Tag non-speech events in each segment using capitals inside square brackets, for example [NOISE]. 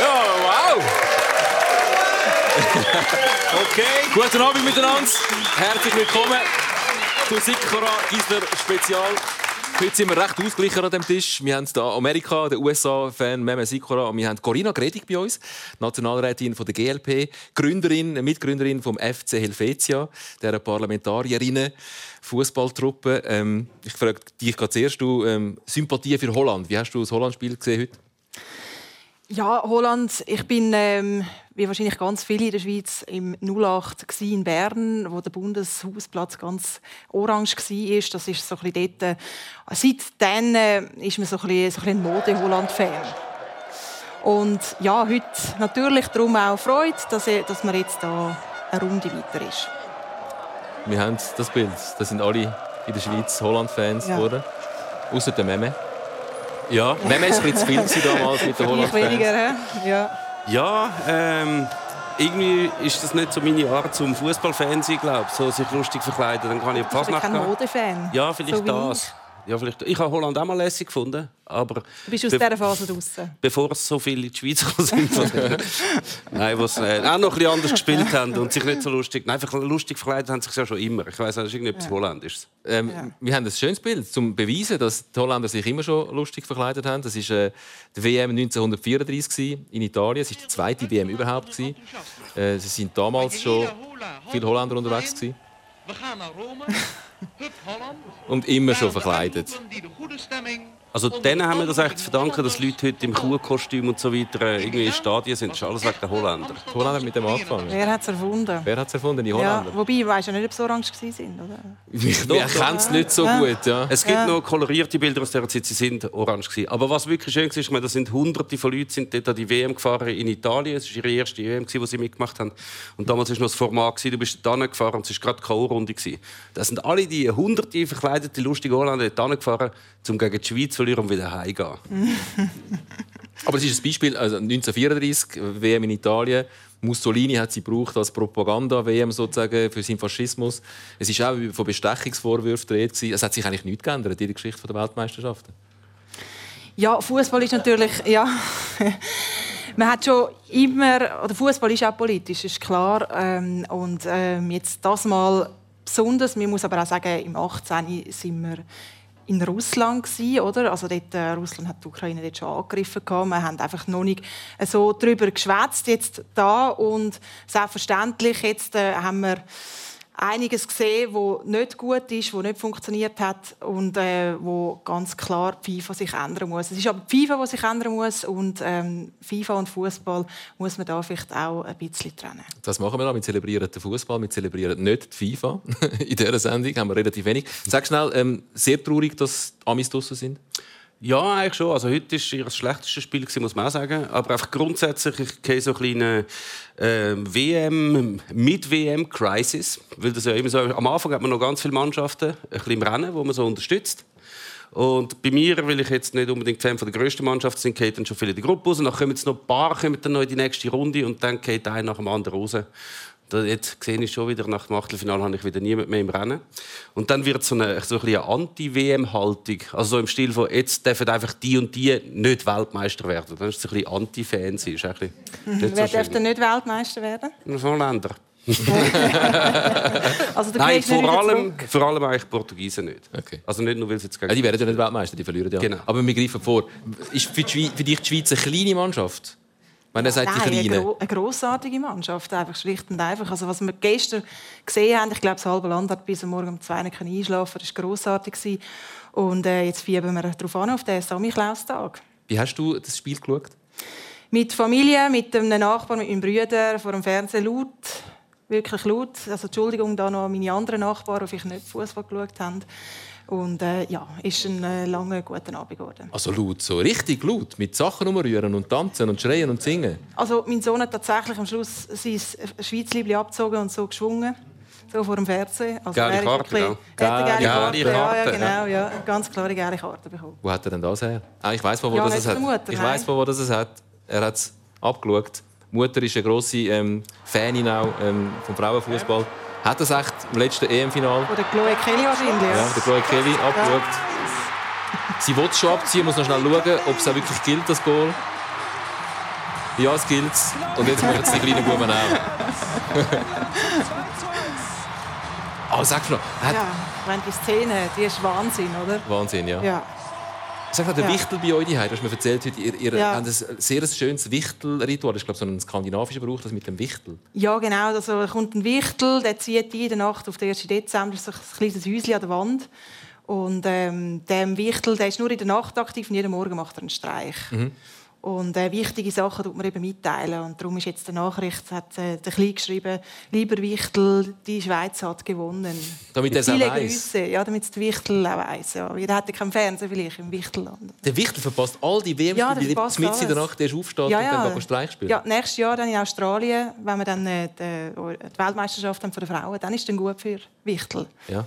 Ja, wow! okay. [LAUGHS] Guten Abend miteinander. Herzlich willkommen zu Sikora Gisler Spezial. Heute sind wir recht ausgeglichen an dem Tisch. Wir haben hier Amerika, den USA-Fan Meme Sikora und wir haben Corinna Gredig bei uns, Nationalrätin von der GLP, Gründerin, Mitgründerin vom FC Helvetia, der Parlamentarierinnen Fußballtruppe. Ähm, ich frage dich zuerst, du ähm, Sympathie für Holland. Wie hast du das Holland-Spiel gesehen heute? Ja, Holland. Ich bin, ähm, wie wahrscheinlich ganz viele in der Schweiz, im 08 in Bern, wo der Bundeshausplatz ganz orange war. Das ist so ein dort. Äh, seitdem äh, ist man so ein, bisschen, so ein, Mode-Holland-Fan. Und ja, heute natürlich darum auch Freude, dass, dass man jetzt da eine Runde weiter ist. Wir haben das Bild. Das sind alle in der Schweiz Holland-Fans ja. geworden. Außer der Meme. Ja, Meme war ein bisschen zu viel [LAUGHS] damals mit den Holland-Fans. weniger, ja. Ja, ähm, irgendwie ist das nicht so meine Art zum Fußballfan sein, glaube so sich lustig verkleiden, dann kann ich fast nach. kein Modefan. Ja, vielleicht so das. Ja, vielleicht. Ich habe Holland auch mal lässig gefunden. Aber du bist aus dieser Phase draußen. Bevor es so viele in die Schweiz gekommen sind. Nein, die äh, auch noch ein bisschen anders gespielt haben und sich nicht so lustig. Nein, einfach lustig verkleidet haben sich ja schon immer. Ich weiß, das ist irgendetwas ja. Holländisches. Ähm, ja. Wir haben ein schönes Bild, um zu beweisen, dass die Holländer sich immer schon lustig verkleidet haben. Das war äh, die WM 1934 in Italien. Es war die zweite WM überhaupt. Äh, sie sind damals schon viele Holländer unterwegs. Gewesen. Wir gehen nach Rome. Und immer schon verkleidet. Also denen haben wir das echt zu verdanken, dass Leute heute im Kuhkostüm und so weiter irgendwie in Stadien sind. Das ist alles wegen der Holländer. Die Holländer mit dem angefangen. Wer hat es erfunden? Wer hat es erfunden? Die Holländer. Ja, wobei, ich weiß ja nicht, ob sie orange waren, oder? Wir kennen es nicht so gut, ja. Es gibt ja. noch kolorierte Bilder aus dieser Zeit, sie sind orange gewesen. Aber was wirklich schön war, ist, da sind hunderte von Leuten sind dort an die WM gefahren in Italien. Es war ihre erste WM, die sie mitgemacht haben. Und damals war noch das Format, du bist da gefahren und es war gerade keine Runde. Da sind alle die hunderte verkleidete, lustige Holländer dort gefahren, um gegen die Schweiz zu verlieren und wieder heimzugehen gehen. [LAUGHS] Aber es ist ein Beispiel, also 1934, WM in Italien. Mussolini hat sie gebraucht als Propaganda-WM sozusagen für seinen Faschismus. Es ist auch von Bestechungsvorwürfen dreht. Es hat sich eigentlich nichts geändert in der Geschichte der Weltmeisterschaften. Ja, Fußball ist natürlich ja. [LAUGHS] Man hat schon immer, oder Fußball ist auch politisch, ist klar. Ähm, und ähm, jetzt das mal besonders. Man muss aber auch sagen, im 18. sind wir in Russland gewesen, oder? Also dort, äh, Russland hat die Ukraine dort schon angegriffen gehabt. Wir haben einfach noch nicht so darüber geschwätzt jetzt da und selbstverständlich jetzt äh, haben wir einiges gesehen, wo nicht gut ist, wo nicht funktioniert hat und äh, wo ganz klar die FIFA sich ändern muss. Es ist aber die FIFA, die sich ändern muss und ähm, FIFA und Fußball muss man da vielleicht auch ein bisschen trennen. Das machen wir auch. Wir zelebrieren den Fußball, wir zelebrieren nicht die FIFA. [LAUGHS] In dieser Sendung haben wir relativ wenig. Sag schnell, ähm, sehr traurig, dass Amis draussen sind. Ja, eigentlich schon. Also heute war ihr schlechtestes Spiel, muss man auch sagen. Aber einfach grundsätzlich, ich gehe so eine äh, WM, mit WM-Crisis. Weil das ja immer so, am Anfang hat man noch ganz viele Mannschaften ein bisschen im Rennen, wo man so unterstützt. Und bei mir, weil ich jetzt nicht unbedingt Fan von der grössten Mannschaft bin, geht dann schon viele in die Gruppe raus. Dann kommen jetzt noch ein paar kommen dann noch in die nächste Runde und dann geht einer nach dem anderen raus. Jetzt sehe ich schon wieder, nach dem Achtelfinale habe ich wieder niemand mehr im Rennen. Und dann wird so eine, so eine Anti-WM-Haltung. Also so im Stil von, jetzt dürfen einfach die und die nicht Weltmeister werden. Dann ist es ein bisschen Anti-Fans. Mhm. Wer so darf denn nicht Weltmeister werden? Von Ländern. [LAUGHS] also Nein, vor allem, vor allem eigentlich Portugiesen nicht. Okay. Also nicht nur, weil sie jetzt gegen... Ja, die werden ja nicht Weltmeister, die verlieren ja. Genau. Aber wir greifen vor. Ist für, die, für dich die Schweiz eine kleine Mannschaft? Wenn er sagt, Nein, die eine, eine grossartige Mannschaft, einfach schlicht und einfach. Also was wir gestern gesehen haben, ich glaube, das halbe Land hat bis morgen um zwei einschlafen das war grossartig. Und äh, jetzt fiebern wir darauf an, auf den Samichlaus-Tag. Wie hast du das Spiel geschaut? Mit Familie, mit einem Nachbarn, mit meinem Bruder, vor dem Fernsehen laut. Wirklich laut. Also Entschuldigung da noch meine anderen Nachbarn, die ich nicht Fußball geschaut haben. Und äh, ja, ist ein äh, langer, guter Abend geworden. Also laut, so richtig laut, mit Sachen umrühren und tanzen und schreien und singen? Also mein Sohn hat tatsächlich am Schluss sein Schweizliebli abgezogen und so geschwungen. So vor dem Fernsehen. Also gelbe Karte, genau. Gelbe Karte. Ja, ja, genau. Ja, ganz klare gelbe Karte bekommen. Wo hat er denn das her? Ah, ich weiß, wo, wo ja, das hat. Mutter, ich weiß, wo das es hat. Er hat es abgeschaut. Die Mutter ist eine grosse ähm, Fanin auch, ähm, vom Frauenfußball. Ja. Hat das echt im letzten EM-Final? Oder Chloe Kelly wahrscheinlich. Ja, der Chloe Kelly abgeschaut. Sie will schon abziehen, muss noch schnell schauen, ob es auch wirklich gilt, das Goal. Ja, es gilt. Und jetzt machen es die kleinen Buben auch. [LAUGHS] Aber sag noch, hat Ja, wenn die Szene, die ist Wahnsinn, oder? Wahnsinn, ja. Ja. Sag mal, der Ja. Wichtel bei euch daheim, du hast mir erzählt, heute, ihr, ihr Ja. habt ein sehr schönes Wichtelritual. Das ist, glaube ich, so ein skandinavischer Brauch, das mit dem Wichtel. Ja, genau. Also, da kommt ein Wichtel, der zieht in der Nacht auf den 1. Dezember so ein kleines Häuschen an der Wand. Und ähm, der Wichtel der ist nur in der Nacht aktiv und jeden Morgen macht er einen Streich. Und äh, wichtige Sachen tut man eben mitteilen. Und darum ist jetzt der Nachricht, hat äh, der Klein geschrieben, lieber Wichtel, die Schweiz hat gewonnen. Damit er es auch weiss. Grüße. Ja, damit es der Wichtel auch weiss. Ja. Jeder ja keinen Fernseher vielleicht im Wichtelland. Der Wichtel verpasst all die WM, Ja, verpasst mitten in der. Nacht erst aufsteht Ja, und ja. dann kann Streich spielen. Ja, nächstes Jahr dann in Australien, wenn wir dann äh, die, die Weltmeisterschaft haben von den Frauen, dann ist es gut für Wichtel. Ja.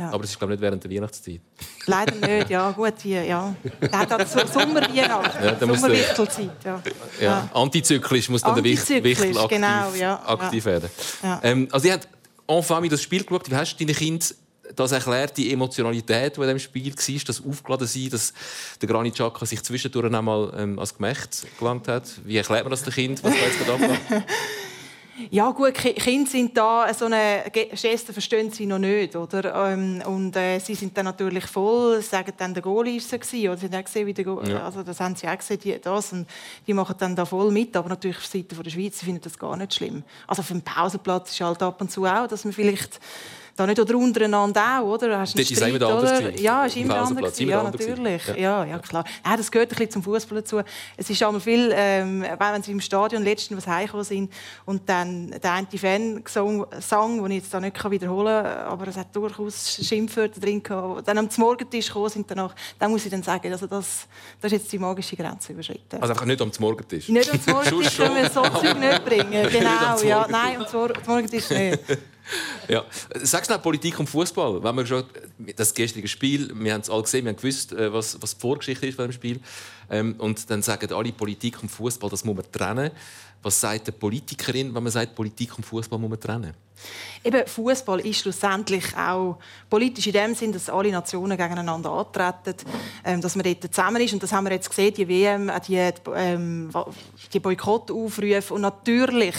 Ja. Aber das ist, glaube ich, nicht während der Weihnachtszeit. Leider nicht, ja, gut, die, ja. Der hat so Sommerweihnacht, Ja, da der- Sommerwichtelzeit, ja. Ja. Antizyklisch muss dann der Antizyklisch, Wichtel aktiv, genau, ja, aktiv werden. Ja. Ähm, also, ihr habt en das Spiel geschaut. Wie hast du deinen Kindern das erklärt, die Emotionalität, die in diesem Spiel war, das aufgeladen sein, dass der Granit Xhaka sich zwischendurch einmal ähm, als Gemächt gelangt hat? Wie erklärt man das dem Kind, was da jetzt gerade abgeht? [LAUGHS] Ja gut, Ki- Kinder sind da, so eine Ge- Geste verstehen sie noch nicht, oder? Ähm, und äh, sie sind dann natürlich voll, sagen dann, der Goalie ist oder sie haben auch gesehen, wie der Goal, Ja. also das haben sie auch gesehen, die, das, und die machen dann da voll mit, aber natürlich auf Seite von der Schweiz, sie finden das gar nicht schlimm. Also auf dem Pausenplatz ist halt ab und zu auch, dass man vielleicht da nicht oder untereinander auch, oder? Hast einen Dort ist immer Streit, oder? Ja, ist Im immer anders. Ja, natürlich. Ja. Ja, ja, klar. Ja, das gehört ein bisschen zum Fußball dazu. Es ist einmal viel, ähm, wenn sie im Stadion letztens was heimgekommen sind und dann der eine Fan gesungen, sang, den ich jetzt da nicht wiederholen kann, aber es hat durchaus Schimpfwörter drin gehabt, dann am Morgentisch gekommen sind danach, dann muss ich dann sagen, also das, das ist jetzt die magische Grenze überschritten. Also einfach nicht am Morgentisch. nicht am [LAUGHS] Morgentisch können wir so Zeug nicht bringen. [LAUGHS] Genau, ja. Nein, am Morgentisch nicht. [LAUGHS] Ja. Sag schnell Politik und Fußball. Wenn wir schon das gestrige Spiel, wir haben es alle gesehen, wir haben gewusst, äh, was, was die Vorgeschichte ist von dem Spiel. Ähm, und dann sagen alle Politik und Fußball, das muss man trennen. Was sagt eine Politikerin, wenn man sagt, Politik und Fußball muss man trennen? Eben, Fußball ist schlussendlich auch politisch in dem Sinn, dass alle Nationen gegeneinander antreten, ähm, dass man dort zusammen ist. Und das haben wir jetzt gesehen, die WM, auch die, ähm, die Boykottaufrufe. Und natürlich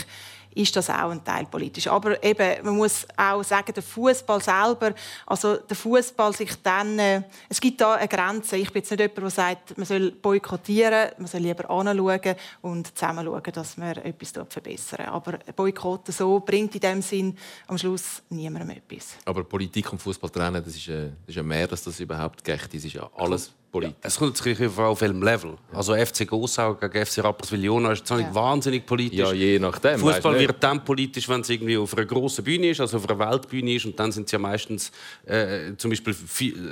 ist das auch ein Teil politisch. Aber eben, man muss auch sagen, der Fußball selber, also der Fußball sich dann, äh, es gibt da eine Grenze. Ich bin jetzt nicht jemand, der sagt, man soll boykottieren, man soll lieber anschauen und zusammen schauen, dass man etwas verbessern. Aber Boykotten so bringt in dem Sinn am Schluss niemandem etwas. Aber Politik und Fußball trennen, das ist, äh, ist ja mehr, dass das überhaupt geht. Das ist ja alles Politik. Es kommt natürlich auf auf welchem Level. Also FC Gossau gegen FC Rapperswil-Jona ist jetzt auch nicht Ja. wahnsinnig politisch. Ja, je nachdem. Fußball wird dann politisch, wenn es irgendwie auf einer grossen Bühne ist, also auf einer Weltbühne ist. Und dann sind es ja meistens äh, zum Beispiel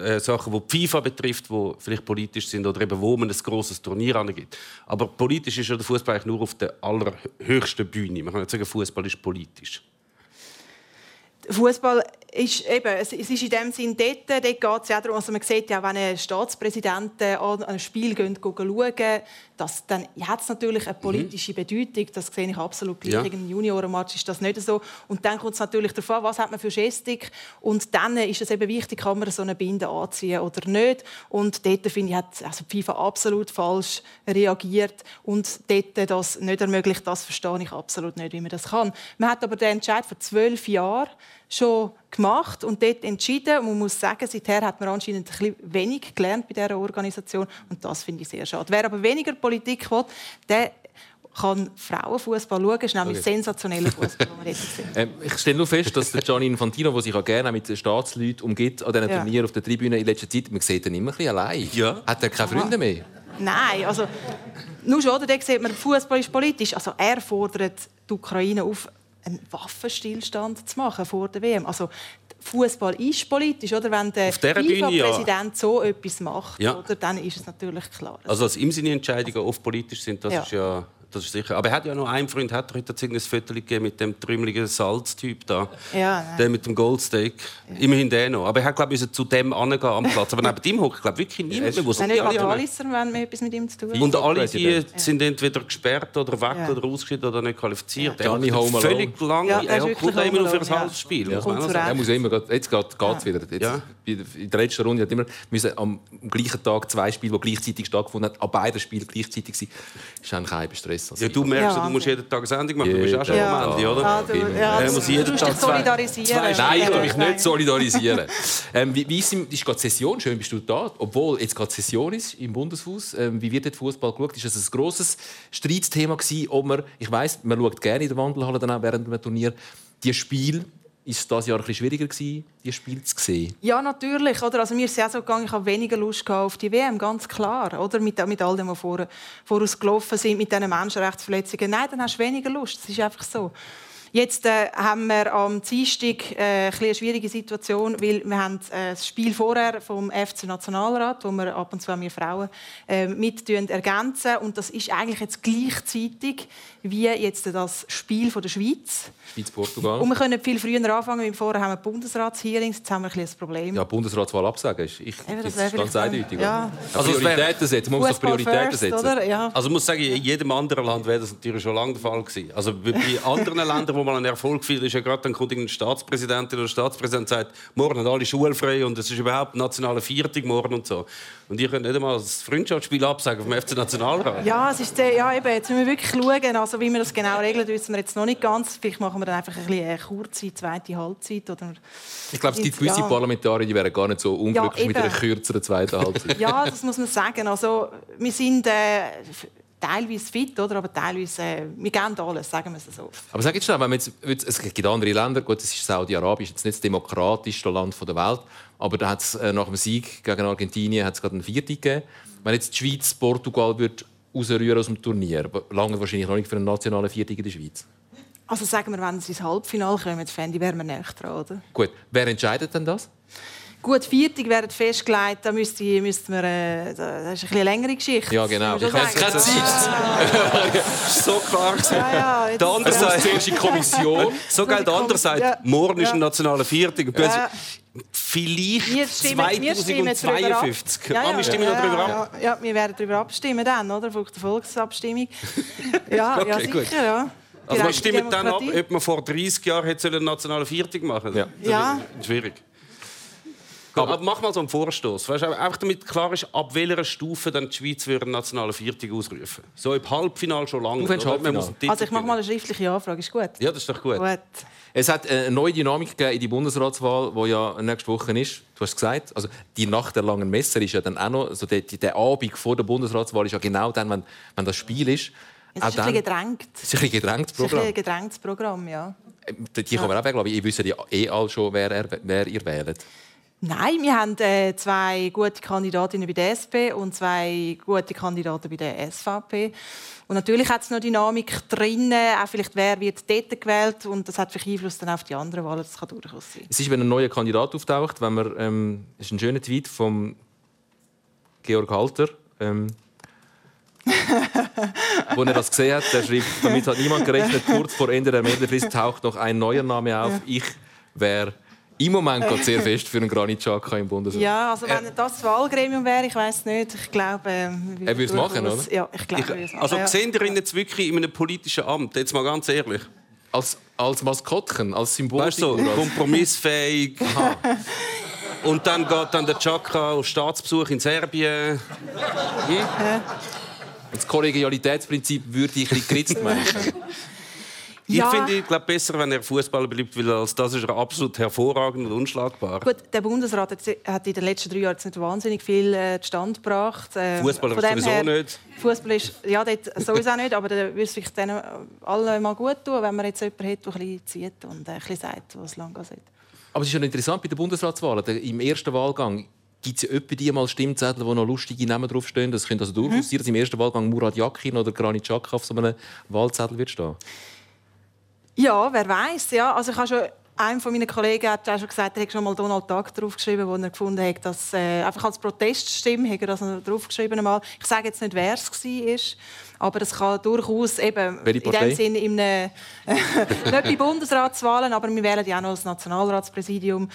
äh, Sachen, die die FIFA betrifft, die vielleicht politisch sind oder eben wo man ein grosses Turnier angeht. Aber politisch ist ja der Fußball eigentlich nur auf der allerhöchsten Bühne. Man kann nicht sagen, Fußball ist politisch. Fußball ist eben, es es ist in dem Sinn dort, dort geht es ja darum, also man sieht ja, wenn ein Staatspräsident an ein Spiel schauen, dass, dann hat es natürlich eine politische Bedeutung, das sehe ich absolut gleich. Ja. Im Juniorenmatch ist das nicht so. Und dann kommt es natürlich darauf an, was hat man für Gestik und dann ist es eben wichtig, kann man so eine Binde anziehen oder nicht. Und dort, finde ich, hat also die FIFA absolut falsch reagiert und dort das nicht ermöglicht, das verstehe ich absolut nicht, wie man das kann. Man hat aber den Entscheid vor zwölf Jahren schon gemacht und dort entschieden. Und man muss sagen, seither hat man anscheinend ein bisschen wenig gelernt bei dieser Organisation und das finde ich sehr schade. Wer aber weniger Politik will, der kann Frauenfußball schauen. Das ist nämlich Okay. sensationeller Fußball, den wir jetzt sehen. [LAUGHS] Ähm, ich stelle nur fest, dass der Gianni Infantino, der sich auch gerne mit den Staatsleuten umgeht, an diesen Ja. Turnieren auf der Tribüne in letzter Zeit, man sieht ihn immer ein bisschen allein. Ja. Hat er keine Freunde mehr? Nein, also nur schon, oder? Da sieht man, Fußball ist politisch. Also er fordert die Ukraine auf, einen Waffenstillstand zu machen vor der WM. Also Fußball ist politisch, oder? Wenn der Bühne, ja. FIFA-Präsident so etwas macht, Ja. oder, dann ist es natürlich klar. Also dass ihm seine Entscheidungen oft politisch sind, das Ja. ist ja das ist sicher. Aber er hat ja noch einen Freund, hat er heute ein Foto gegeben mit dem trümmeligen Salztyp da. Ja, nein. der mit dem Goldsteak. Immerhin der noch. Aber er hat, glaube ich, zu dem angehen am Platz. Aber neben [LAUGHS] ihm hockt, glaube ich, wirklich niemand mehr. Wo sind Nein, alle wenn wir etwas mit ihm zu tun haben. Und alle die sind entweder gesperrt oder weg Ja. oder ausgeschieden oder nicht qualifiziert. Ja. Er Alone. völlig lang. Ja, er kommt immer nur für ein ja. halbes Spiel. Ja. muss. Er muss immer, jetzt geht es wieder. Jetzt, Ja. In der letzten Runde hat immer müssen am gleichen Tag zwei Spiele, die gleichzeitig stattgefunden haben, an beiden Spielen gleichzeitig sein. Das ist eigentlich kein Stress. Ja, du merkst, ja, du musst jeden Tag eine Sendung machen. Du bist auch schon ja. am Ende, oder? Ja, du, ja, du, musst jeden Tag zwei, solidarisieren. Zwei Nein, ich tue mich nicht solidarisieren. ähm, wie, wie ist, ist gerade Session? Schön bist du da. Obwohl jetzt gerade Session ist im Bundeshaus. Ähm, wie wird der Fußball geschaut? Ist das ein grosses Streitsthema gewesen, ob man, ich weiss, man schaut gerne in der Wandelhalle dann auch während einem Turnier, die Spiele ist dieses Jahr ein schwieriger gewesen, die Spiele zu sehen? Ja, natürlich. Oder? Also mir ist es auch so gegangen, ich habe weniger Lust auf die WM, ganz klar. Oder? Mit, mit all dem, was vor, voraus sind, mit diesen Menschenrechtsverletzungen. Nein, dann hast du weniger Lust. Das ist einfach so. Jetzt äh, haben wir am Dienstag äh, eine schwierige Situation, weil wir haben äh, das Spiel vorher vom FC Nationalrat, wo wir ab und zu wir Frauen äh, mit ergänzen und das ist eigentlich jetzt gleichzeitig wie jetzt das Spiel von der Schweiz. Schweiz-Portugal. Und wir können viel früher anfangen, weil vorher haben wir Bundesratshearings, jetzt haben wir ein, ein Problem. Ja, Bundesratswahl absagen ist, ich, das, ist ganz eindeutig. Ja. Also Prioritäten setzen, man muss doch Prioritäten first, setzen. Oder? Ja. Also ich muss sagen, in jedem anderen Land wäre das natürlich schon lange der Fall gewesen. Also bei anderen Ländern, wo man einen Erfolg feiert, ist ja gerade dann kommt ein Staatspräsidentin oder Staatspräsident sagt, morgen sind alle schulfrei und es ist überhaupt nationale Viertig morgen und so. Und ihr könnt nicht einmal das Freundschaftsspiel absagen vom FC Nationalrat. Ja, es ist, ja eben, jetzt müssen wir wirklich schauen, also wie wir das genau regeln, wissen wir jetzt noch nicht ganz. Vielleicht machen wir dann einfach ein bisschen eine kurze zweite Halbzeit. Oder ich glaube, es gibt gewisse ja. Parlamentarier, die wären gar nicht so unglücklich ja, mit einer kürzeren zweiten Halbzeit. [LAUGHS] ja, das muss man sagen. Also, wir sind äh, teilweise fit, oder? aber teilweise, äh, wir geben alles, sagen wir es so. Aber sag jetzt schnell, wenn jetzt, es gibt andere Länder, gut, es ist Saudi-Arabien, jetzt nicht das demokratischste Land der Welt, aber da hat es äh, nach dem Sieg gegen Argentinien hat's gerade einen Viertel gegeben. Wenn jetzt die Schweiz Portugal wird rausrühren aus dem Turnier, lange wahrscheinlich noch nicht für einen nationalen Viertel in der Schweiz. Also sagen wir, wenn sie ins Halbfinale kommen, fände ich, wären wir näher dran, oder? Gut, wer entscheidet denn das? Gut, Viertig werden festgelegt, da müsste, müsste man, äh, das ist eine längere Geschichte. Ja, genau. Ich habe keine Zeit. so klar Ja, ja, der andere sagt, zuerst die Kommission. [LAUGHS] So geil, der andere sagt, ja. morgen ist ein nationaler Viertig. Ja. Vielleicht stimmen, 2052. Ja, ja, wir stimmen ja, noch darüber ab. Ja, wir werden darüber abstimmen dann, oder? Auf der Volksabstimmung. [LAUGHS] ja, okay, ja, sicher, gut. ja. Also wir stimmen dann ab, ob man vor 30 Jahren einen nationalen Viertig machen Ja. ja. Schwierig. Aber, aber mach mal so einen Vorstoß. Weißt, einfach damit klar ist, ab welcher Stufe dann die Schweiz für einen nationalen Viertig ausrufen. So im Halbfinale schon lange. Also ich mache mal eine schriftliche Anfrage, ist gut? Ja, das ist doch gut. gut. Es hat eine neue Dynamik gegeben in die Bundesratswahl, die ja nächste Woche ist. Du hast gesagt, also die Nacht der langen Messer ist ja dann auch noch, also der, der Abend vor der Bundesratswahl ist ja genau dann, wenn, wenn das Spiel ist. Es ist ein bisschen gedrängt. Es ist ein gedrängtes Programm. Es ist ein gedrängtes Programm, ja. Äh, die kann man auch glaube ich. Ihr wisst ja eh alle schon, wer, wer ihr wählt. Nein, wir haben äh, zwei gute Kandidatinnen bei der SP und zwei gute Kandidaten bei der SVP. Und natürlich hat es noch Dynamik drin, auch vielleicht wer wird dort gewählt? Und das hat vielleicht Einfluss dann auf die anderen Wahlen, das kann durchaus sein. Es ist, wenn ein neuer Kandidat auftaucht, wenn man, ähm, das ist ein schöner Tweet von Georg Halter, ähm, [LAUGHS] wo er das gesehen hat, der schrieb, damit hat niemand gerechnet, kurz vor Ende der Meldefrist taucht noch ein neuer Name auf, ich wäre im Moment geht sehr fest für einen Granit Xhaka im Bundesrat. Ja, also wenn das das Wahlgremium wäre, ich weiß nicht, ich glaube... Ähm, er würde es machen, oder? Ja, ich glaube, ich, Also ja. sehen Sie ihn jetzt wirklich in einem politischen Amt, jetzt mal ganz ehrlich? Als, als Maskottchen, als Symbol? Weißt du, so, kompromissfähig. [LAUGHS] Und dann geht dann der Chaka auf Staatsbesuch in Serbien. Hm? Das Kollegialitätsprinzip würde ich ein bisschen geritzt meinen. [LAUGHS] Ja. Ich finde, ich glaube, besser, wenn er Fußballer bleibt, weil als das ist er absolut hervorragend und unschlagbar. Gut, der Bundesrat hat in den letzten drei Jahren nicht wahnsinnig viel äh, Stand gebracht. Äh, Fußballer sowieso her, nicht. Fußball ist ja dort sowieso nicht, aber da würde es sich denen allen mal gut tun, wenn man jetzt jemanden hat, der ein bisschen zieht und äh, ein bisschen sagt, was lang geht. Aber es ist schon interessant bei den Bundesratswahlen. Im ersten Wahlgang gibt es ja etwa die mal Stimmzettel, wo noch lustige Namen draufstehen. Das könnte also durchaus mhm. sein, dass im ersten Wahlgang Murat Yakin oder Granit Xhaka auf so einem Wahlzettel wird stehen. Ja, wer weiß. Ja. Also ich habe schon einem von meinen Kollegen hat schon gesagt, er hat schon mal Donald Duck draufgeschrieben, wo er gefunden hat, dass äh, einfach als Proteststimme hat er das draufgeschrieben Ich sage jetzt nicht, wer es war, Aber es kann durchaus eben in dem Sinne in einem, [LAUGHS] nicht bei Bundesratswahlen, aber wir wählen ja auch noch das Nationalratspräsidium,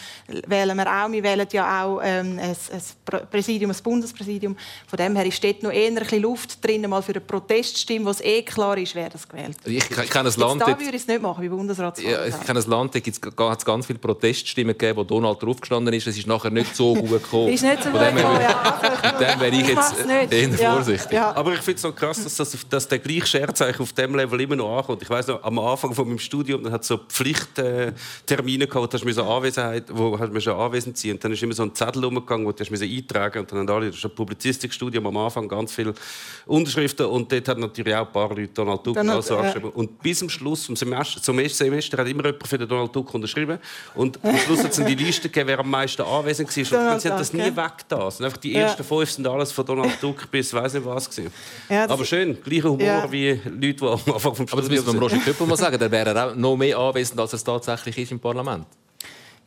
wählen wir auch. Wir wählen ja auch ähm, ein, ein Präsidium, ein Bundespräsidium. Von dem her ist dort noch eher ein bisschen Luft drin, mal für eine Proteststimme, wo es eh klar ist, wer das gewählt. Ich, ich kenne ein Land, da würde ich es nicht machen, wie Bundesratswahlen. Ja, ich kenne ein Land, da hat es ganz viele Proteststimmen gegeben, wo Donald draufgestanden ist. Es ist nachher nicht so [LAUGHS] gut gekommen. ist nicht so gut gekommen, ja. [LAUGHS] Also, dem wäre ich jetzt eher vorsichtig. Ja. Aber ich finde es noch krass, dass, das, dass der gleiche Scherz auf dem Level immer noch ankommt. Ich weiß noch, am Anfang von meinem Studium, dann hat es so Pflichttermine gehabt, da hast du Anwesenheit, wo hast du schon anwesend sein und dann ist immer so ein Zettel umgegangen, wo du hast eintragen und dann haben alle, das ist ein Publizistikstudium am Anfang ganz viele Unterschriften und dort hat natürlich auch ein paar Leute Donald Duck also ja. Und bis zum Schluss, zum Semester, zum ersten Semester, hat immer jemand für den Donald Duck unterschrieben und am Schluss hat es die Liste gegeben, wer am meisten anwesend war. Und sie haben das nie weg da. Einfach die ersten ja. fünf sind alles von Donald Duck bis weiß nicht was Ja, Aber schön, gleicher Humor ja. wie Leute, die am Anfang vom Studium Aber das müssen wir Roger Köppel mal sagen, der wäre auch noch mehr anwesend, als es tatsächlich ist im Parlament.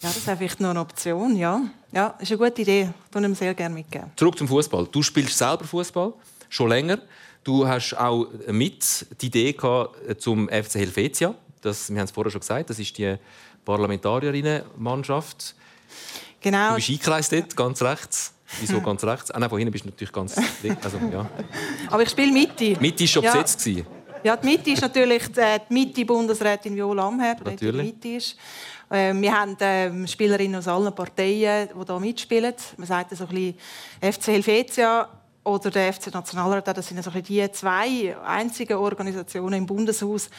Ja, das wäre vielleicht noch eine Option, ja. Ja, ist eine gute Idee. Das würde ich sehr gerne mitgeben. Zurück zum Fußball. Du spielst selber Fußball schon länger. Du hast auch mit die Idee gehabt zum FC Helvetia. Das, wir haben es vorher schon gesagt, das ist die Parlamentarierinnenmannschaft. Genau. Du bist eingekreist dort, ganz rechts. Wieso ganz rechts? Ah, nein, von hinten bist du natürlich ganz also, ja. Aber ich spiele Mitte. Mitte war schon ja. besetzt. Ja, die Mitte ist natürlich die Mitte-Bundesrätin Viola Amherd, die die Mitte ist. Ähm, wir haben ähm, Spielerinnen aus allen Parteien, die hier mitspielen. Man sagt so ein bisschen FC Helvetia oder der FC Nationalrat. Das sind so ein bisschen die zwei einzigen Organisationen im Bundeshaus,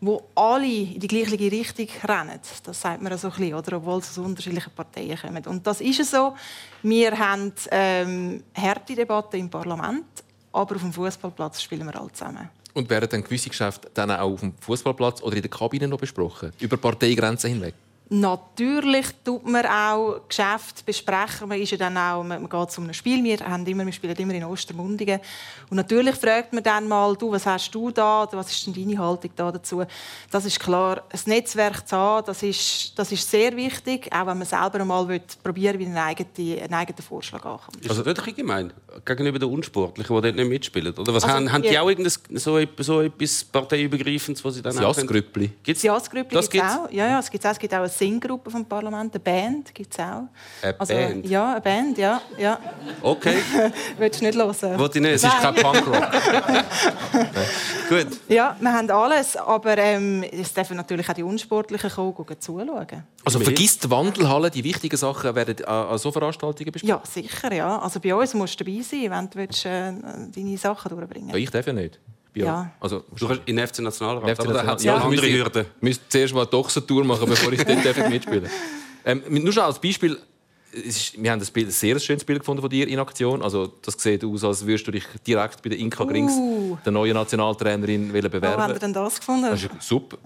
wo alle in die gleiche Richtung rennen. Das sagt man so ein bisschen, oder? obwohl sie aus unterschiedlichen Parteien kommen. Und das ist so. Wir haben ähm, harte Debatten im Parlament, aber auf dem Fußballplatz spielen wir alle zusammen. Und werden dann gewisse Geschäfte dann auch auf dem Fußballplatz oder in der Kabine noch besprochen? Über Parteigrenzen hinweg? Natürlich tut man auch Geschäfte besprechen. Man, ist ja dann auch, man geht zu einem Spiel. Wir, haben immer, wir spielen immer in Ostermundigen. Und natürlich fragt man dann mal, du, was hast du da? Was ist denn deine Haltung da dazu? Das ist klar. Ein Netzwerk zu haben, das ist, das ist sehr wichtig, auch wenn man selber mal probieren will, einen eigenen, einen eigenen Vorschlag ankommt. Also das ist gemein gegenüber den Unsportlichen, die dort nicht mitspielen? Oder was, also, haben, haben die auch so, so etwas parteiübergreifendes, was sie dann das. Gibt es Jasgrüppli? Gibt's auch? Ja, ja, es gibt auch, es gibt auch Singgruppe vom Parlament, eine Band gibt es auch. Eine also, Band? Ja, eine Band, ja. ja. Okay. [LAUGHS] Willst du nicht hören? Wollte ich nicht, es ist kein Punkrock. [LAUGHS] Gut. Ja, wir haben alles, aber ähm, es dürfen natürlich auch die Unsportlichen kommen, zuschauen. Also vergisst die Wandelhalle, die wichtigen Sachen werden an so Veranstaltungen besprochen? Ja, sicher, ja. Also bei uns musst du dabei sein, wenn du willst, äh, deine Sachen durchbringen willst. Ja, ich darf ja nicht. Ja. Also, du kannst in FC Nationalrat, FC aber da hat es ja, andere Hürden. Ich müsste zuerst mal eine Doxentour machen, bevor ich dort mitspielen [LAUGHS] ähm, Nur schon als Beispiel, ist, wir haben ein, Bild, ein sehr schönes Bild gefunden von dir in Aktion. Also, das sieht aus, als würdest du dich direkt bei der Inka Grings, uh. der neuen Nationaltrainerin, bewerben. Wo haben wir denn das gefunden? Das ist super.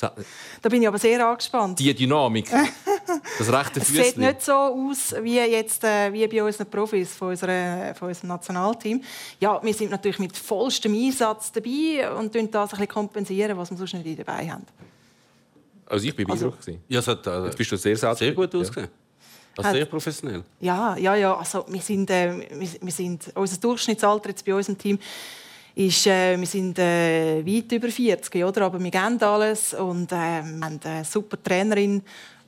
Da bin ich aber sehr angespannt. Die Dynamik, [LAUGHS] das rechte Füßchen. Es sieht nicht so aus wie, jetzt, äh, wie bei unseren Profis von, unserer, von unserem Nationalteam. Ja, wir sind natürlich mit vollstem Einsatz dabei und das ein bisschen kompensieren, was wir sonst nicht dabei haben. Also ich bin also, beeindruckt. Ja, es hat, äh, Jetzt bist du sehr, sehr gut ausgesehen. Ja. Also sehr professionell. Ja, ja, ja. Also wir sind, äh, wir, wir sind unser Durchschnittsalter jetzt bei unserem Team ist, äh, wir sind äh, weit über 40, oder? aber wir kennen alles und äh, wir haben eine super Trainerin,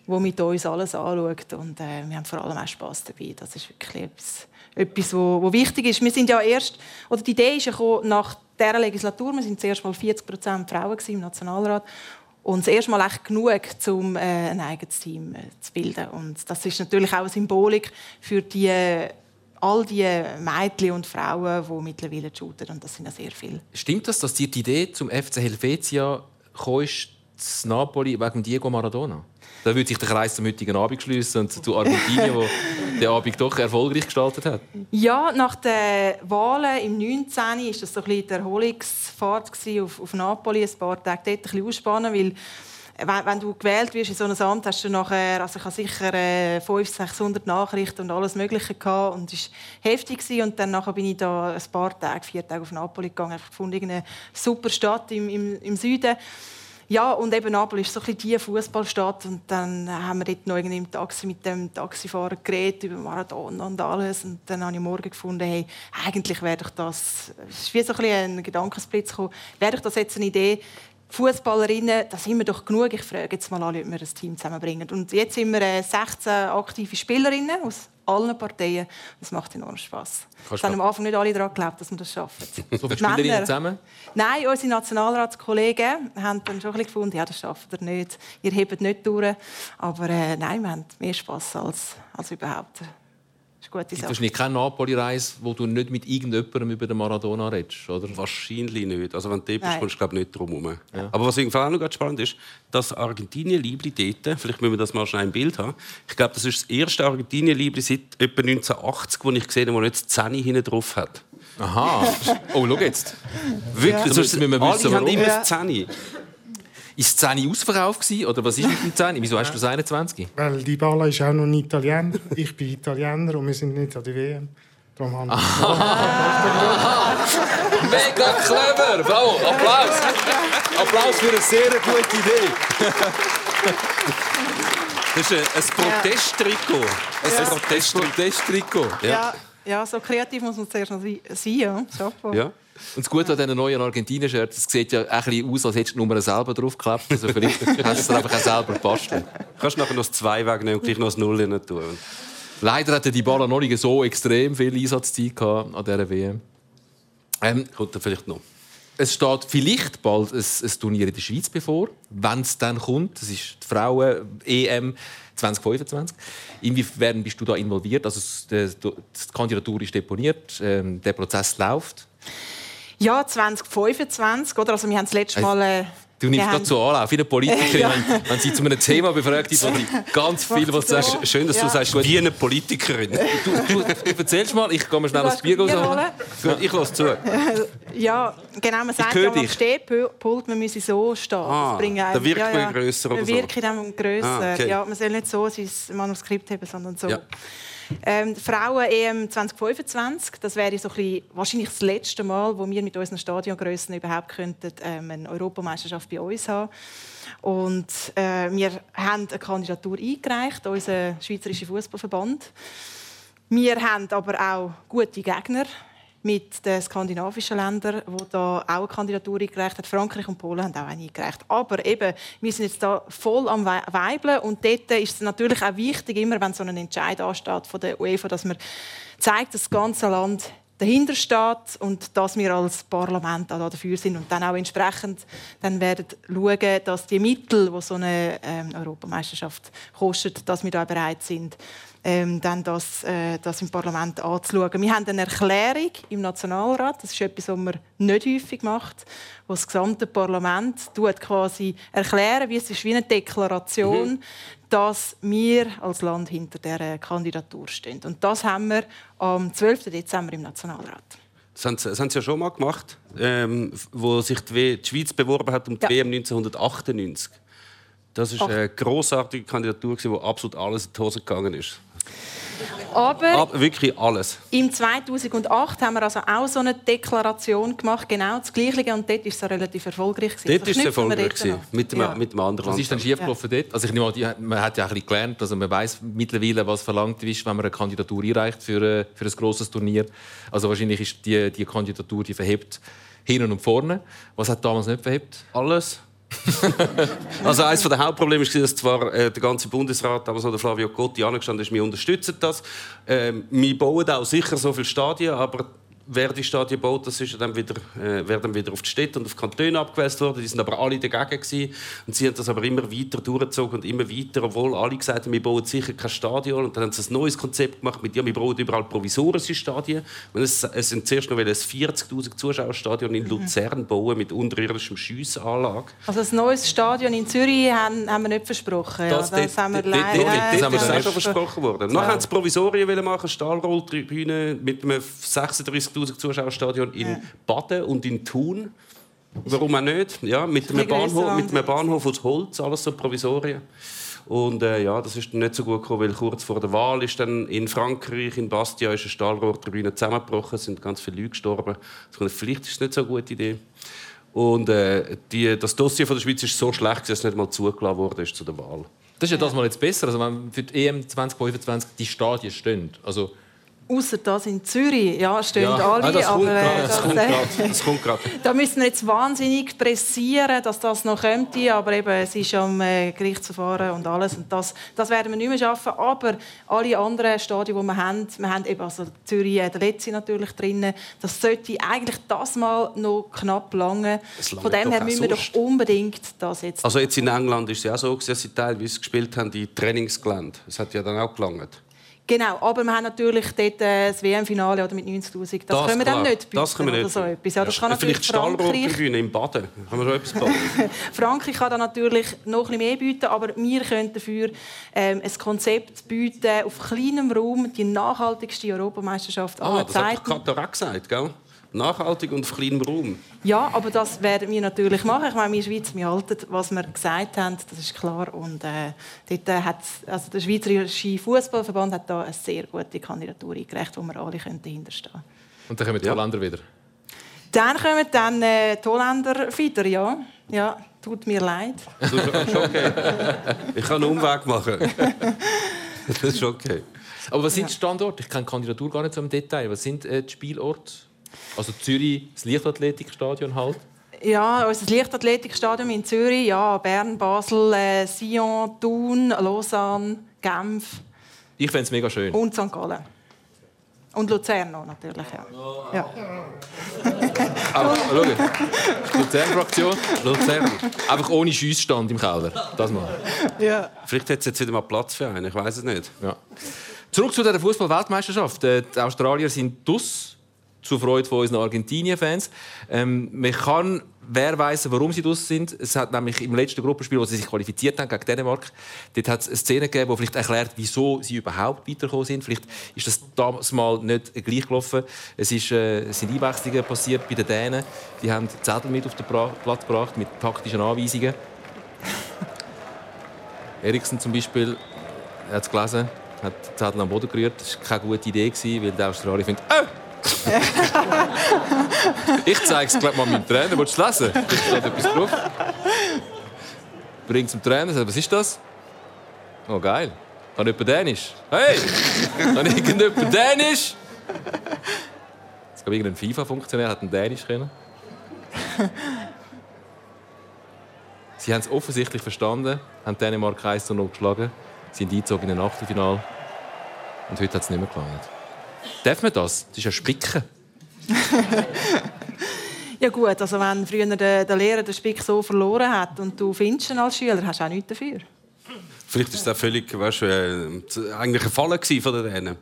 die mit uns alles anschaut und äh, wir haben vor allem auch Spass dabei. Das ist wirklich etwas, etwas wo, wo wichtig ist. Wir sind ja erst, oder die Idee ist ja nach dieser Legislatur, wir sind zuerst mal 40% Frauen im Nationalrat und das erste Mal echt genug, um äh, ein eigenes Team äh, zu bilden. Und das ist natürlich auch eine Symbolik für die all die Mädchen und Frauen, die mittlerweile shooten. Und das sind ja sehr viele. Stimmt das, dass dir die Idee zum FC Helvetia kam, zu Napoli wegen Diego Maradona? Da würde sich der Kreis zum heutigen Abend schließen und zu Argentinien, wo [LAUGHS] der Abend doch erfolgreich gestaltet hat. Ja, nach den Wahlen im 19. war das so ein bisschen die Erholungsfahrt auf, auf Napoli, ein paar Tage dort ein bisschen ausspannen, weil wenn, wenn, du gewählt wirst in so einem Amt, hast du nachher, also ich habe sicher äh, 500, 600 Nachrichten und alles Mögliche gehabt und es war heftig gewesen. und dann nachher bin ich da ein paar Tage, vier Tage auf Napoli gegangen, ich fand eine super Stadt im, im, im Süden. Ja, und eben Napoli ist so ein bisschen die Fußballstadt und dann haben wir dort noch im Taxi mit dem Taxifahrer geredet über Maradona und alles und dann habe ich morgen gefunden, hey, eigentlich wäre doch das, es ist wie so ein, bisschen ein Gedankensblitz gekommen, wäre doch das jetzt eine Idee, Fußballerinnen, da sind wir doch genug. Ich frage jetzt mal alle, ob wir ein Team zusammenbringen. Und jetzt sind wir 16 äh, aktive Spielerinnen aus allen Parteien. Das macht enorm Spass. Es haben am Anfang nicht alle daran geglaubt, dass wir das schaffen. So viele Spielerinnen zusammen? Nein, unsere Nationalratskollegen haben dann schon ein gefunden, ja, das schafft ihr nicht. Ihr hebt nicht durch. Aber äh, nein, wir haben mehr Spass als, als überhaupt ist gute Sache. wahrscheinlich keine Napoli-Reise, wo du nicht mit irgendjemandem über den Maradona redest, oder? Wahrscheinlich nicht. Also wenn du bist, kommst du glaube nicht drum herum. Ja. Aber was auch noch ganz spannend ist, dass Argentinien-Liebli dort, vielleicht müssen wir das mal schnell im Bild haben, ich glaube, das ist das erste Argentinien-Liebli seit etwa 1980, das ich gesehen habe, das nicht 10 hinten drauf hat. Aha. [LAUGHS] Oh, schau jetzt. Wirklich, ja. sonst müssen wir wissen, Alle haben immer das 10. Ist das 10 ausverkauft gewesen, oder was ist mit dem 10? Wieso hast du das 21? Weil die Balla ist auch noch ein Italiener. Ich bin Italiener und wir sind nicht an der WM. Darum haben Mega clever! Bravo, Applaus! Applaus für eine sehr gute Idee. Das ist ein Protesttrikot. Ein ja. Protesttrikot. Ja. Ja. So kreativ muss man zuerst noch sein. Ja. ja. Und das Gute an diesen neuen Argentinien-Shirts, es sieht ja ein bisschen aus, als hättest du die Nummer selber draufgeklebt. Also vielleicht [LAUGHS] hast du es einfach auch selber basteln. Kannst du nachher noch das 2 wegnehmen und gleich noch das 0 rein tun. Leider hatte die Ball noch nicht so extrem viel Einsatzzeit an dieser WM. Ähm, Kommt dann vielleicht noch. Es steht vielleicht bald ein, ein Turnier in der Schweiz bevor, wenn es dann kommt. Das ist die Frauen-EM 2025. Inwiefern bist du da involviert? Also die, die Kandidatur ist deponiert, ähm, der Prozess läuft. Ja, 2025, oder? Also wir haben das letzte Mal... Äh, Du nimmst gerade so Anlauf, wie eine Politikerin, ja. [LAUGHS] wenn, wenn sie zu einem Thema befragt ist, ganz viel was sagt. Schön, dass ja. du sagst, wie eine Politikerin. Du, du, du erzählst mal, ich gehe mal schnell das Bier holen. ich lasse zu. [LAUGHS] Ja, genau, man sagt ja am Stehpult, man müsse so stehen. Ah, da wirkt man ja, grösser oder so. wirkt dann grösser. Ah, okay. ja, man soll nicht so sein Manuskript haben, sondern so. Ja. Ähm, Frauen-EM 2025, das wäre so ein bisschen, wahrscheinlich das letzte Mal, wo wir mit unseren Stadiongrössen überhaupt könnten, ähm, eine Europameisterschaft bei uns haben und äh, wir haben eine Kandidatur eingereicht, unser Schweizerischer Fußballverband. Wir haben aber auch gute Gegner mit den skandinavischen Ländern, die da auch eine Kandidatur eingereicht haben. Frankreich und Polen haben auch eine eingereicht. Aber eben, wir sind jetzt da voll am Weibeln und dort ist es natürlich auch wichtig, immer wenn so ein Entscheid ansteht von der UEFA, dass man zeigt, dass das ganze Land dahinter steht und dass wir als Parlament auch dafür sind und dann auch entsprechend dann werden schauen, dass die Mittel, die so eine ähm, Europameisterschaft kostet, dass wir da bereit sind, ähm, dann das, äh, das im Parlament anzuschauen. Wir haben eine Erklärung im Nationalrat, das ist etwas, was man nicht häufig macht, wo das gesamte Parlament tut quasi erklären, wie es ist wie eine Deklaration, mhm. dass wir als Land hinter der Kandidatur stehen. Und das haben wir am 12. Dezember im Nationalrat. Das haben, Sie, das haben Sie ja schon mal gemacht, ähm, wo sich die, die Schweiz beworben hat um die ja. WM 1998. Das ist eine großartige Kandidatur, wo absolut alles in die Hose gegangen ist. Aber Ab, wirklich alles. Im 2008 haben wir also auch so eine Deklaration gemacht, genau das Gleiche, und dort war es relativ erfolgreich. Dort war es erfolgreich, mit dem, ja. mit dem anderen Was ist dann schiefgelaufen ja. dort? Also ich nehme man hat ja ein bisschen gelernt, also man weiß mittlerweile, was verlangt ist, wenn man eine Kandidatur einreicht für, äh, für ein grosses Turnier. Also wahrscheinlich ist die, die Kandidatur, die verhebt hinten und vorne. Was hat damals nicht verhebt? Alles. [LAUGHS] also eines der Hauptprobleme ist, dass zwar äh, der ganze Bundesrat, damals der Flavio Cotti angestanden ist, wir unterstützen das. Ähm, wir bauen auch sicher so viele Stadien, aber wer die Stadien baut, das ist dann wieder, äh, wäre dann wieder auf die Städte und auf die Kantone abgewälzt worden. Die sind aber alle dagegen gewesen. Und sie haben das aber immer weiter durchgezogen und immer weiter, obwohl alle gesagt haben, wir bauen sicher kein Stadion. Und dann haben sie ein neues Konzept gemacht mit, ja, wir bauen überall provisorische Stadien. Und es, es sind zuerst noch ein 40'000 Zuschauerstadion in Luzern bauen mit unterirdischem Schiessanlage. Also ein neues Stadion in Zürich haben, haben wir nicht versprochen. Das, ja, das, das haben wir leider... Das, haben wir schon versprochen worden. Ja. Nachher haben sie Provisorien machen, Stahlrolltribüne mit einem 36 5000 Zuschauerstadion in ja. Baden und in Thun. Warum auch nicht? Ja, mit einem Bahnhof, mit einem Bahnhof aus Holz, alles so Provisorien. Und äh, ja, das ist nicht so gut gekommen, weil kurz vor der Wahl ist dann in Frankreich, in Bastia, ist eine Stahlrohrtribüne zusammengebrochen, es sind ganz viele Leute gestorben. Also, vielleicht ist es nicht so eine gute Idee. Und äh, die, das Dossier von der Schweiz ist so schlecht, dass es nicht mal zugelassen wurde zu der Wahl. Das ist ja das mal jetzt besser. Also wenn für die EM 2025 die Stadien stehen. Also Außer das in Zürich, ja, stehen Ja. alle, Ah, das kommt aber äh, gerade. Das das, kommt äh, gerade. Kommt gerade. [LAUGHS] da müssen wir jetzt wahnsinnig pressieren, dass das noch kommt, aber eben, es ist am äh, Gerichtsverfahren und alles und das, das werden wir nicht mehr schaffen, aber alle anderen Stadien, die wir haben, wir haben eben also Zürich, äh, der letzte natürlich drin, das sollte eigentlich das mal noch knapp lange. Es Von dem her müssen wir sonst. doch unbedingt das jetzt Also jetzt in England ist es ja auch so, dass sie teilweise gespielt haben, die Trainingsgelände. Das hat ja dann auch gelangt. Genau, aber wir haben natürlich dort äh, das WM-Finale mit 90'000. Das, Das können wir dann klar. nicht bieten Das können wir oder nicht so etwas. Ja, das kann natürlich Vielleicht im Baden. Kann man schon etwas? [LAUGHS] Frankreich kann da natürlich noch ein bisschen mehr bieten, aber wir können dafür ähm, ein Konzept bieten auf kleinem Raum, die nachhaltigste Europameisterschaft aller Ah, das hat Zeiten. Katar gesagt, gell? Nachhaltig und auf kleinem Raum. Ja, aber das werden wir natürlich machen. Ich meine, wir in der Schweiz, wir halten, was wir gesagt haben, das ist klar. Und äh, dort äh, hat also der Schweizerische Fußballverband hat da eine sehr gute Kandidatur eingereicht, wo wir alle können dahinterstehen können. und dann kommen die Ja. Holländer wieder. Dann kommen dann äh, die Holländer wieder, ja. Ja, tut mir leid. Das ist ist okay. Ich kann einen Umweg machen. [LAUGHS] Das ist okay. Aber was sind die Standorte? Ich kenne die Kandidatur gar nicht so im Detail. Was sind äh, die Spielorte? Also Zürich, das Leichtathletikstadion halt. Ja, unser Leichtathletikstadion in Zürich, ja, Bern, Basel, äh, Sion, Thun, Lausanne, Genf Ich fände es mega schön. und St. Gallen. Und Luzern noch natürlich, ja. ja. Aber schau, Luzern-Fraktion. Luzern. Einfach ohne Schiessstand im Keller. Das mal. ja. Vielleicht hat es jetzt wieder mal Platz für einen, ich weiß es nicht. Ja. Zurück zu der Fußball-Weltmeisterschaft. Äh, Die Australier sind dus zur Freude von unseren Argentinien-Fans. Ähm, man kann, wer weiß, warum sie dus sind. Es hat nämlich im letzten Gruppenspiel, wo sie sich qualifiziert haben gegen Dänemark, dort hat es eine Szene gegeben, die vielleicht erklärt, wieso sie überhaupt weitergekommen sind. Vielleicht ist das damals mal nicht gleich gelaufen. Es, ist, äh, es sind Einwechslungen passiert bei den Dänen. Die haben Zettel mit auf den Platz gebracht mit taktischen Anweisungen. [LAUGHS] Eriksen zum Beispiel hat es gelesen, hat die Zettel am Boden gerührt. Das war keine gute Idee, weil der Australier findet, oh! [LAUGHS] ich zeige es mal meinem Trainer. Willst du es lesen? Da steht etwas drauf. Bringt zum Trainer, sagt, was ist das? Oh, geil. Kann jemand Dänisch? Hey! Kann irgendjemand Dänisch? Es gab irgendeinen FIFA-Funktionär, hat einen Dänisch können. Sie haben es offensichtlich verstanden, haben Dänemark 1 zu 0 geschlagen, sind eingezogen in ein Achtelfinale und heute hat es nicht mehr gelangt. Darf man das? Das ist ja Spicken. [LAUGHS] ja gut, also wenn früher der, der Lehrer den Spick so verloren hat und du findest ihn als Schüler, hast du auch nichts dafür. Vielleicht ist es auch völlig, weißt, du, äh, eigentlich ein Fall von den Dänen.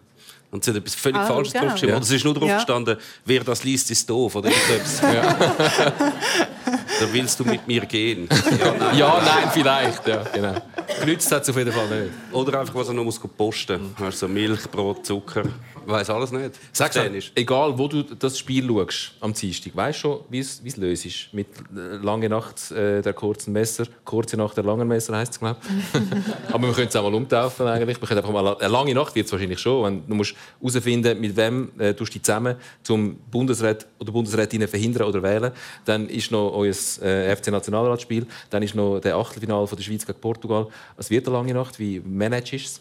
Und sie hat etwas völlig Ah, Falsches genau. draufgeschrieben. Ja. Oder es ist nur drauf Ja. gestanden, wer das liest, ist doof. Oder irgendetwas. [LAUGHS] da willst du mit mir gehen. [LAUGHS] Ja, nein. Ja, nein, vielleicht. Ja, genau. Genützt hat es auf jeden Fall nicht. Oder einfach, was er noch muss posten muss. Weißt, so Milch, Brot, Zucker. Ich weiß alles nicht. Sag Dänisch. egal wo du das Spiel schaust am Dienstag, weißt du schon, wie es wie es löst ist? Mit äh, lange Nacht äh, der kurzen Messer, kurze Nacht der langen Messer heißt es glaube ich. [LAUGHS] Aber wir können es auch mal umtaufen eigentlich. Wir können einfach mal eine lange Nacht wird es wahrscheinlich schon. Wenn du musst herausfinden, mit wem äh, du dich zusammen zum Bundesrat oder Bundesrätinnen verhindern oder wählen. Dann ist noch euer äh, FC Nationalratsspiel, dann ist noch der Achtelfinale von der Schweiz gegen Portugal. Es wird eine lange Nacht. Wie managst du es?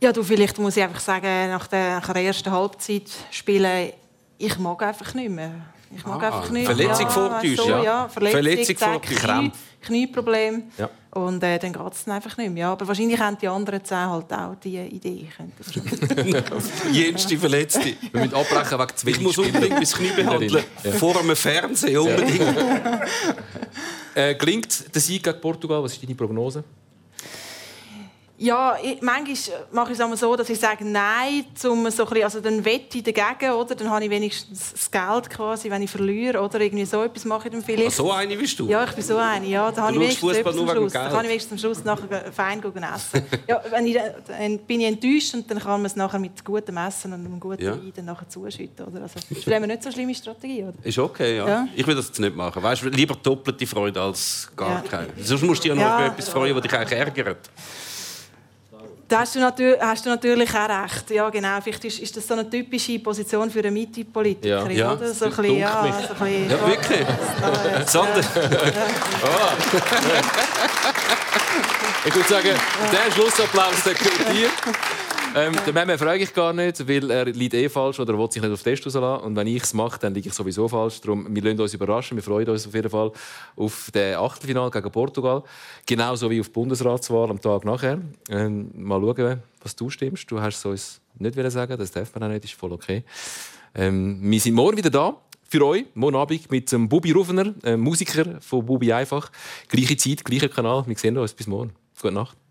Ja, du, vielleicht muss ich einfach sagen, nach der, nach der ersten Halbzeit spielen, ich mag einfach nicht mehr. Ich mag Ah, einfach nicht Verletzung ja, vortäuschen, so, ja. ja. Verletzung, Verletzung. Knie, Krampf. Knieproblem. Ja. Und äh, dann geht es einfach nicht mehr. Ja, aber wahrscheinlich haben die anderen zehn halt auch diese Idee. [LAUGHS] Jenste Verletzte. Wir müssen abbrechen wegen zu Ich muss unbedingt mein Knie behandeln. Ja. Vor einem Fernsehen unbedingt. [LAUGHS] Äh, gelingt der Sieg gegen Portugal? Was ist deine Prognose? Ja, ich, manchmal mache ich es einmal so, dass ich sage Nein, zum so ein bisschen, also dann wette ich dagegen, oder? Dann habe ich wenigstens das Geld quasi, wenn ich verliere, oder irgendwie so etwas mache ich dann vielleicht. So eine bist du? Ja, ich bin so eine. Ja, da habe ich wenigstens Fußball am nur Schluss. Da Geld. kann ich wenigstens am Schluss nachher fein essen. ja, wenn ich, dann bin ich enttäuscht und dann kann man es nachher mit gutem Essen und einem guten Ja. Wein dann nachher zuschütten. Oder? Also, das ist vielleicht nicht so eine schlimme Strategie. Oder? Ist okay, ja. Ja. Ich will das jetzt nicht machen. Weißt, du, lieber doppelte Freude als gar Ja. keine. Sonst musst du dich ja noch Ja. etwas freuen, was dich eigentlich ärgert. Da hast du, natürlich, hast du natürlich auch recht. Ja, genau. Vielleicht ist, ist das so eine typische Position für eine Mitte-Politiker. Ja. Oder? So ein bisschen, ja, so ein bisschen, Ja, wirklich. Sander. [LAUGHS] Ich würde sagen, der Schlussapplaus der gehört dir. Ähm, den Memme frage ich gar nicht, weil er liegt eh falsch oder will sich nicht auf den Test rauslassen. Und wenn ich es mache, dann liege ich sowieso falsch. Darum, wir lassen uns überraschen. Wir freuen uns auf jeden Fall auf das Achtelfinale gegen Portugal. Genauso wie auf die Bundesratswahl am Tag nachher. Ähm, mal schauen, was du stimmst. Du hast es uns nicht sagen das darf man auch nicht, ist voll okay. Ähm, wir sind morgen wieder da. Für euch, morgen Abend mit dem Bubi Rufener, äh, Musiker von Bubi Einfach. Gleiche Zeit, gleicher Kanal. Wir sehen uns. Bis morgen. Gute Nacht.